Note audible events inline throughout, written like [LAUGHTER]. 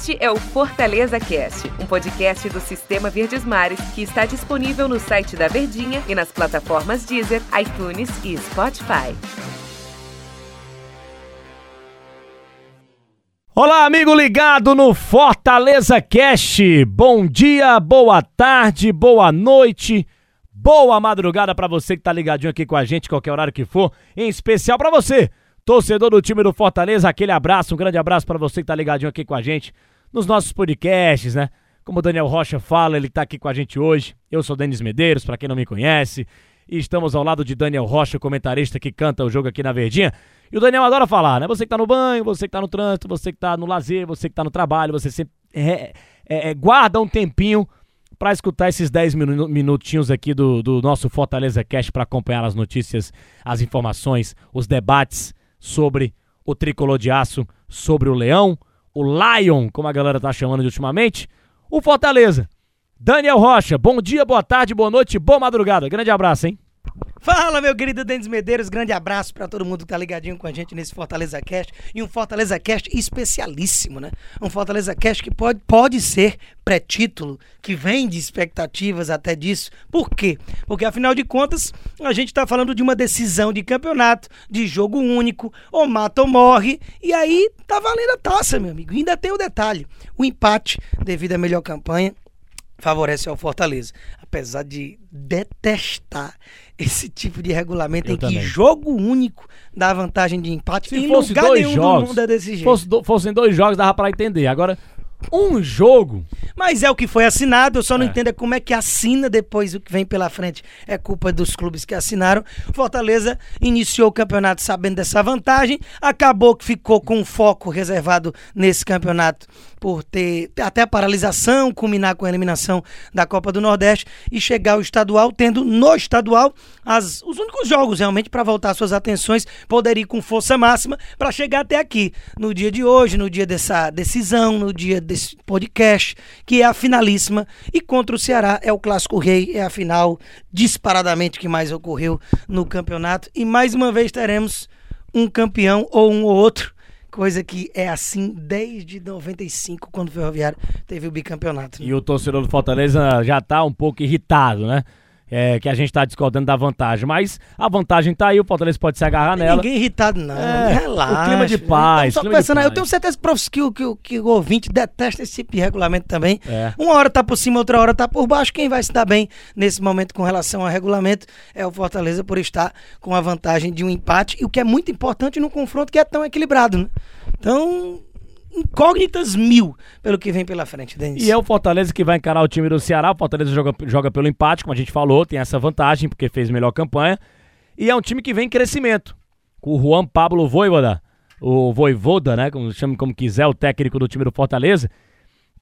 Este é o Fortaleza Cast, um podcast do Sistema Verdes Mares que está disponível no site da Verdinha e nas plataformas Deezer, iTunes e Spotify. Olá, amigo ligado no Fortaleza Cast. Bom dia, boa tarde, boa noite, boa madrugada para você que tá ligadinho aqui com a gente, qualquer horário que for, em especial para você torcedor do time do Fortaleza, aquele abraço, um grande abraço para você que tá ligadinho aqui com a gente nos nossos podcasts, né? Como o Daniel Rocha fala, ele tá aqui com a gente hoje. Eu sou Denis Medeiros, para quem não me conhece, e estamos ao lado de Daniel Rocha, comentarista que canta o jogo aqui na Verdinha. E o Daniel adora falar, né? Você que tá no banho, você que tá no trânsito, você que tá no lazer, você que tá no trabalho, você sempre é, é, é, guarda um tempinho para escutar esses 10 minutinhos aqui do, do nosso Fortaleza Cast para acompanhar as notícias, as informações, os debates sobre o tricolor de aço, sobre o Leão, o Lion, como a galera tá chamando de ultimamente, o Fortaleza. Daniel Rocha, bom dia, boa tarde, boa noite, boa madrugada. Grande abraço, hein? Fala, meu querido Denis Medeiros, grande abraço para todo mundo que tá ligadinho com a gente nesse Fortaleza Cast e um Fortaleza Cast especialíssimo, né? Um Fortaleza Cast que pode, pode ser pré-título, que vem de expectativas até disso. Por quê? Porque afinal de contas, a gente tá falando de uma decisão de campeonato, de jogo único, ou mata ou morre, e aí tá valendo a taça, meu amigo. E ainda tem o detalhe, o empate devido à melhor campanha favorece ao Fortaleza. Apesar de detestar esse tipo de regulamento Eu em também. que jogo único dá vantagem de empate Se em fosse lugar dois nenhum jogos, do mundo é desse jeito. Fosse do- fossem dois jogos, dava para entender. Agora, um jogo, Mas é o que foi assinado, eu só não É. entendo é como é que assina depois o que vem pela frente. É culpa dos clubes que assinaram. Fortaleza iniciou o campeonato sabendo dessa vantagem, acabou que ficou com um foco reservado nesse campeonato por ter até a paralisação, culminar com a eliminação da Copa do Nordeste e chegar ao estadual, tendo no estadual as, os únicos jogos realmente para voltar suas atenções, poder ir com força máxima para chegar até aqui, no dia de hoje, no dia dessa decisão, no dia desse podcast, que é a finalíssima. E contra o Ceará é o Clássico Rei, é a final disparadamente que mais ocorreu no campeonato. E mais uma vez teremos um campeão ou um ou outro. Coisa que é assim desde 95, quando o Ferroviário teve o bicampeonato. e o torcedor do Fortaleza já tá um pouco irritado, né? É, que a gente tá discordando da vantagem. Mas a vantagem tá aí, o Fortaleza pode se agarrar nela. Ninguém irritado, não. É, Relaxa. o clima de paz, Então, só pensando, aí, eu paz. tenho certeza que, o- que, o- que o ouvinte detesta esse tipo de regulamento também. É. Uma hora tá por cima, outra hora tá por baixo. Quem vai se dar bem nesse momento com relação ao regulamento é o Fortaleza por estar com a vantagem de um empate. E o que é muito importante num confronto que é tão equilibrado, né? Então, incógnitas mil pelo que vem pela frente, Denis. E é o Fortaleza que vai encarar o time do Ceará. O Fortaleza joga, joga pelo empate, como a gente falou, tem essa vantagem, porque fez melhor campanha. E é um time que vem em crescimento. Com o Juan Pablo Voivoda, o Voivoda, né? Como chame como quiser, o técnico do time do Fortaleza,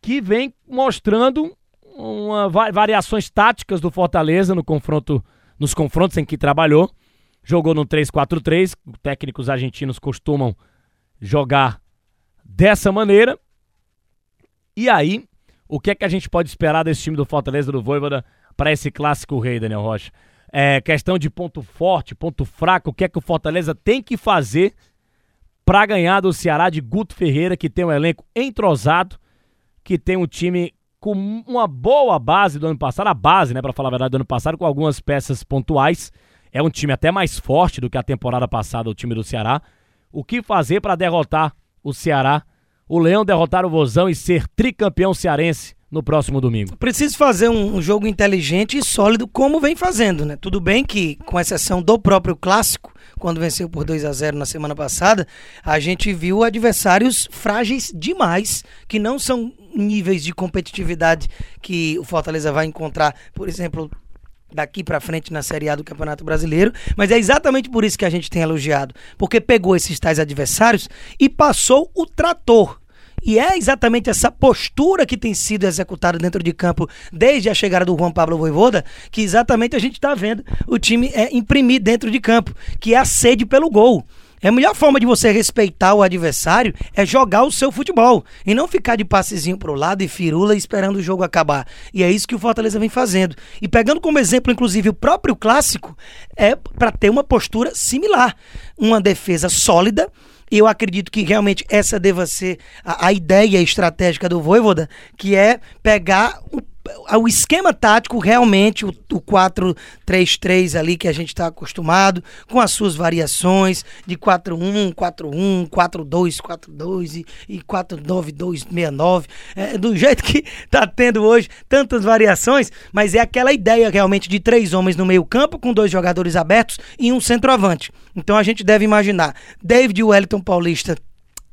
que vem mostrando uma, va- variações táticas do Fortaleza no confronto, nos confrontos em que trabalhou. Jogou no 3-4-3. Técnicos argentinos costumam jogar dessa maneira. E aí, o que é que a gente pode esperar desse time do Fortaleza do Voivoda para esse clássico rei, Daniel Rocha? É questão de ponto forte, ponto fraco, o que é que o Fortaleza tem que fazer para ganhar do Ceará de Guto Ferreira, que tem um elenco entrosado, que tem um time com uma boa base do ano passado, a base, né, para falar a verdade, do ano passado, com algumas peças pontuais. É um time até mais forte do que a temporada passada, o time do Ceará. O que fazer para derrotar o Ceará, o Leão derrotar o Vozão e ser tricampeão cearense no próximo domingo? Preciso fazer um, um jogo inteligente e sólido, como vem fazendo, né? Tudo bem que, com exceção do próprio clássico, quando venceu por 2 a 0 na semana passada, a gente viu adversários frágeis demais, que não são níveis de competitividade que o Fortaleza vai encontrar, por exemplo, daqui pra frente na Série A do Campeonato Brasileiro, mas é exatamente por isso que a gente tem elogiado, porque pegou esses tais adversários e passou o trator. E é exatamente essa postura que tem sido executada dentro de campo desde a chegada do Juan Pablo Voivoda, que exatamente a gente está vendo o time é, imprimir dentro de campo, que é a sede pelo gol. É a melhor forma de você respeitar o adversário é jogar o seu futebol e não ficar de passezinho pro lado e firula esperando o jogo acabar. E é isso que o Fortaleza vem fazendo. E pegando como exemplo, inclusive, o próprio clássico, é para ter uma postura similar. Uma defesa sólida E eu acredito que realmente essa deva ser a, a ideia estratégica do Voivoda, que é pegar o o esquema tático realmente, o, o 4-3-3 ali que a gente está acostumado, com as suas variações de 4-1, 4-1, 4-2, 4-2 e, e 4-9-2-69, é, do [LAUGHS] jeito que tá tendo hoje, tantas variações, mas é aquela ideia realmente de três homens no meio campo, com dois jogadores abertos e um centroavante. Então a gente deve imaginar David Wellington Paulista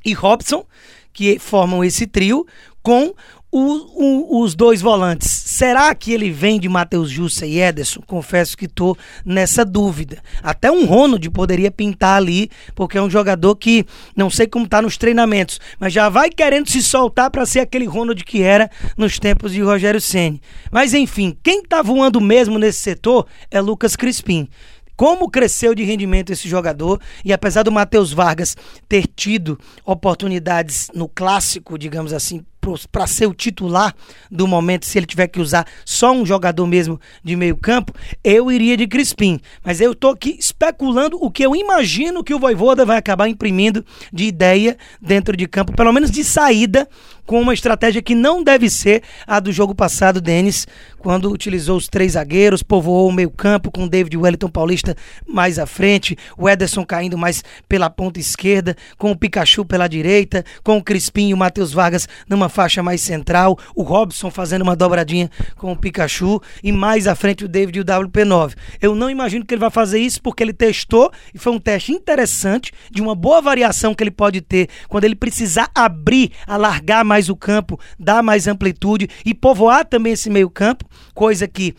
e Robson, que formam esse trio, com o, o, os dois volantes, será que ele vem de Matheus Jussa e Ederson? Confesso que estou nessa dúvida. Até um Ronald poderia pintar ali, porque é um jogador que não sei como está nos treinamentos, mas já vai querendo se soltar para ser aquele Ronald que era nos tempos de Rogério Ceni. Mas enfim, quem está voando mesmo nesse setor é Lucas Crispim como cresceu de rendimento esse jogador e apesar do Matheus Vargas ter tido oportunidades no clássico, digamos assim, para ser o titular do momento, se ele tiver que usar só um jogador mesmo de meio campo, eu iria de Crispim. Mas eu estou aqui especulando o que eu imagino que o Voivoda vai acabar imprimindo de ideia dentro de campo, pelo menos de saída, com uma estratégia que não deve ser a do jogo passado, Denis, quando utilizou os três zagueiros, povoou o meio campo com David Wellington Paulista mais à frente, o Ederson caindo mais pela ponta esquerda, com o Pikachu pela direita, com o Crispim e o Matheus Vargas numa faixa mais central, o Robson fazendo uma dobradinha com o Pikachu e mais à frente o David e o WP9. Eu não imagino que ele vai fazer isso porque ele testou e foi um teste interessante de uma boa variação que ele pode ter quando ele precisar abrir, alargar mais o campo, dar mais amplitude e povoar também esse meio campo, coisa que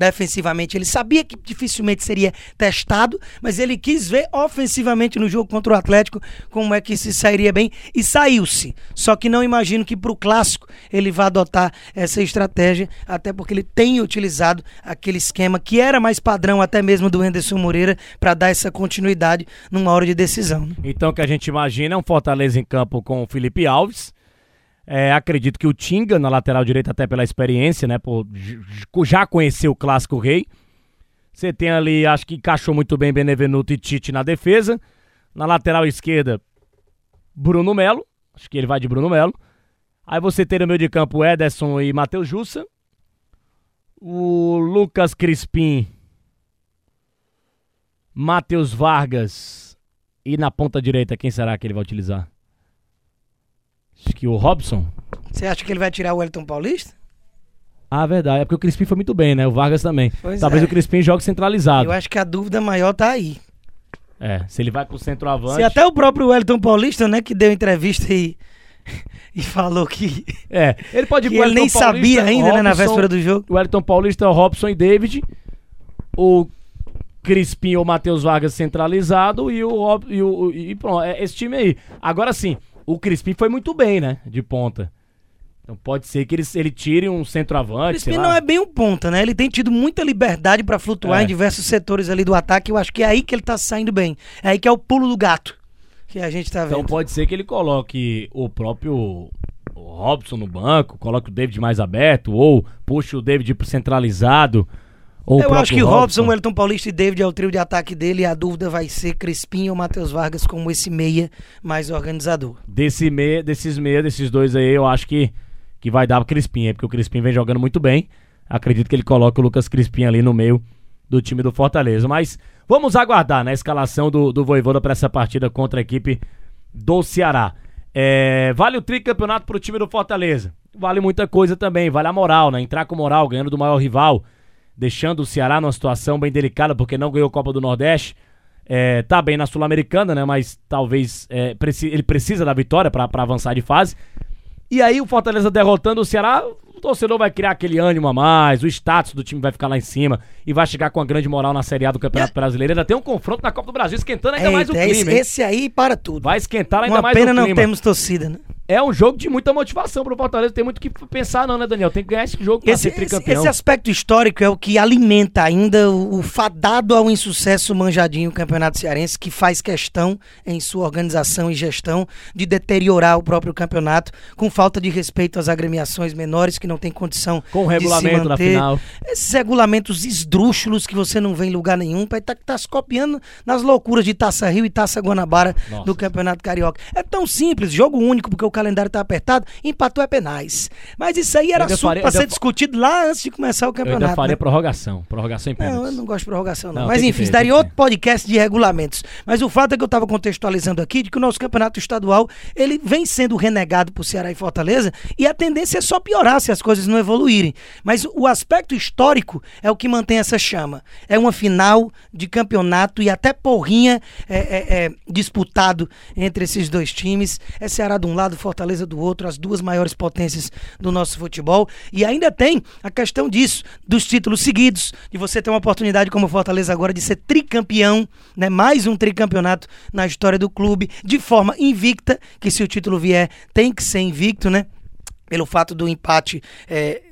defensivamente. Ele sabia que dificilmente seria testado, mas ele quis ver ofensivamente no jogo contra o Atlético como é que se sairia bem e saiu-se. Só que não imagino que para o clássico ele vá adotar essa estratégia, até porque ele tem utilizado aquele esquema que era mais padrão até mesmo do Henderson Moreira para dar essa continuidade numa hora de decisão. Né? Então o que a gente imagina é um Fortaleza em campo com o Felipe Alves é, acredito que o Tinga, na lateral direita, até pela experiência, né? Por já conhecer o clássico rei. Você tem ali, acho que encaixou muito bem Benevenuto e Tite na defesa. Na lateral esquerda, Bruno Melo. Acho que ele vai de Bruno Melo. Aí você tem no meio de campo Ederson e Matheus Jussa. O Lucas Crispim. Matheus Vargas. E na ponta direita, quem será que ele vai utilizar? Acho que o Robson. Você acha que ele vai tirar o Wellington Paulista? Ah, verdade. É porque o Crispim foi muito bem, né? O Vargas também. Pois Talvez é. o Crispim jogue centralizado. Eu acho que a dúvida maior tá aí. É, se ele vai pro centroavante. Se até o próprio Wellington Paulista, né, que deu entrevista e, [LAUGHS] e falou que. É, ele pode ir pro ele nem Paulista, sabia ainda, Robson, né, na véspera do jogo. O Wellington Paulista, o Robson e David. O Crispim ou Matheus Vargas centralizado e o, e o e pronto, é esse time aí. Agora sim, o Crispim foi muito bem, né? De ponta. Então pode ser que ele, ele tire um centroavante. O Crispim não é bem um ponta, né? Ele tem tido muita liberdade para flutuar é. em diversos setores ali do ataque. Eu acho que é aí que ele tá saindo bem. É aí que é o pulo do gato que a gente tá então, vendo. Então pode ser que ele coloque o próprio Robson no banco, coloque o David mais aberto, ou puxe o David centralizado. Ou eu acho que Robson, Robson, Wellington Paulista e David é o trio de ataque dele e a dúvida vai ser Crispim ou Matheus Vargas como esse meia mais organizador. Desse meia, desses meia, desses dois aí, eu acho que, que vai dar pro Crispim, porque o Crispim vem jogando muito bem. Acredito que ele coloca o Lucas Crispim ali no meio do time do Fortaleza. Mas vamos aguardar na né, escalação do, do Voivoda para essa partida contra a equipe do Ceará. É, vale o tricampeonato pro time do Fortaleza. Vale muita coisa também, vale a moral, né? Entrar com moral, ganhando do maior rival deixando o Ceará numa situação bem delicada porque não ganhou a Copa do Nordeste. É, tá bem na Sul-Americana, né? Mas talvez é, ele precisa da vitória para avançar de fase. E aí o Fortaleza derrotando o Ceará, o torcedor vai criar aquele ânimo a mais, o status do time vai ficar lá em cima e vai chegar com a grande moral na Série A do Campeonato Brasileiro. Ainda tem um confronto na Copa do Brasil esquentando ainda mais o clima. Esse, esse, aí para tudo. Vai esquentar ainda Uma mais o clima. Uma pena não temos torcida, né? É um jogo de muita motivação pro Fortaleza. Tem muito o que pensar, não, né, Daniel? Tem que ganhar esse jogo pra Esse, ser esse, tricampeão. esse aspecto histórico é o que alimenta ainda o, o fadado ao insucesso manjadinho Campeonato Cearense, que faz questão em sua organização e gestão de deteriorar o próprio campeonato com falta de respeito às agremiações menores que não tem condição Com o de se regulamento na final. Esses regulamentos esdrúxulos que você não vê em lugar nenhum, para estar tá, tá se copiando nas loucuras de Taça Rio e Taça Guanabara Nossa. do Campeonato Carioca. É tão simples, jogo único, porque o calendário tá apertado, empatou é penais. Mas isso aí era assunto para ser discutido lá antes de começar o Eu ainda campeonato. faria né? prorrogação. Prorrogação em Não, eu pênaltis. não gosto de prorrogação, não. Não, Mas enfim, ter, isso daria outro podcast de regulamentos. Mas o fato é que eu estava contextualizando aqui de que o nosso campeonato estadual ele vem sendo renegado por Ceará e Fortaleza e a tendência é só piorar se as coisas não evoluírem. Mas o aspecto histórico é o que mantém essa chama. É uma final de campeonato e até porrinha é, é- é disputado entre esses dois times. É Ceará de um lado, Fortaleza do outro, as duas maiores potências do nosso futebol. E ainda tem a questão disso, dos títulos seguidos, de você ter uma oportunidade como Fortaleza agora de ser tricampeão, né? Mais um tricampeonato na história do clube, de forma invicta, que se o título vier, tem que ser invicto, né? Pelo fato do empate é,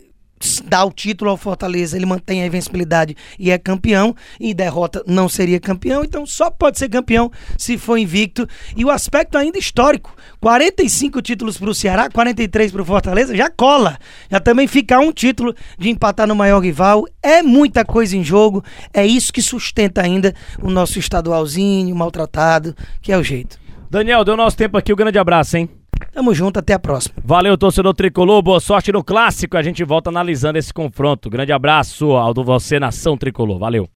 dar o título ao Fortaleza, ele mantém a invencibilidade e é campeão, e derrota não seria campeão, então só pode ser campeão se for invicto. E o aspecto ainda histórico: 45 títulos para o Ceará, 43 para o Fortaleza, já cola. Já também fica um título de empatar no maior rival. É muita coisa em jogo, é isso que sustenta ainda o nosso estadualzinho maltratado, que é o jeito. Daniel, deu nosso tempo aqui. Um grande abraço, hein? Tamo junto, até a próxima. Valeu, torcedor tricolor. Boa sorte no clássico. A gente volta analisando esse confronto. Grande abraço ao do você, nação tricolor. Valeu.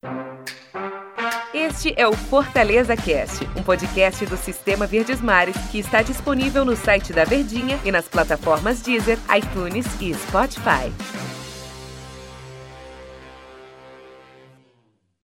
Este é o Fortaleza Cast, um podcast do Sistema Verdes Mares que está disponível no site da Verdinha e nas plataformas Deezer, iTunes e Spotify.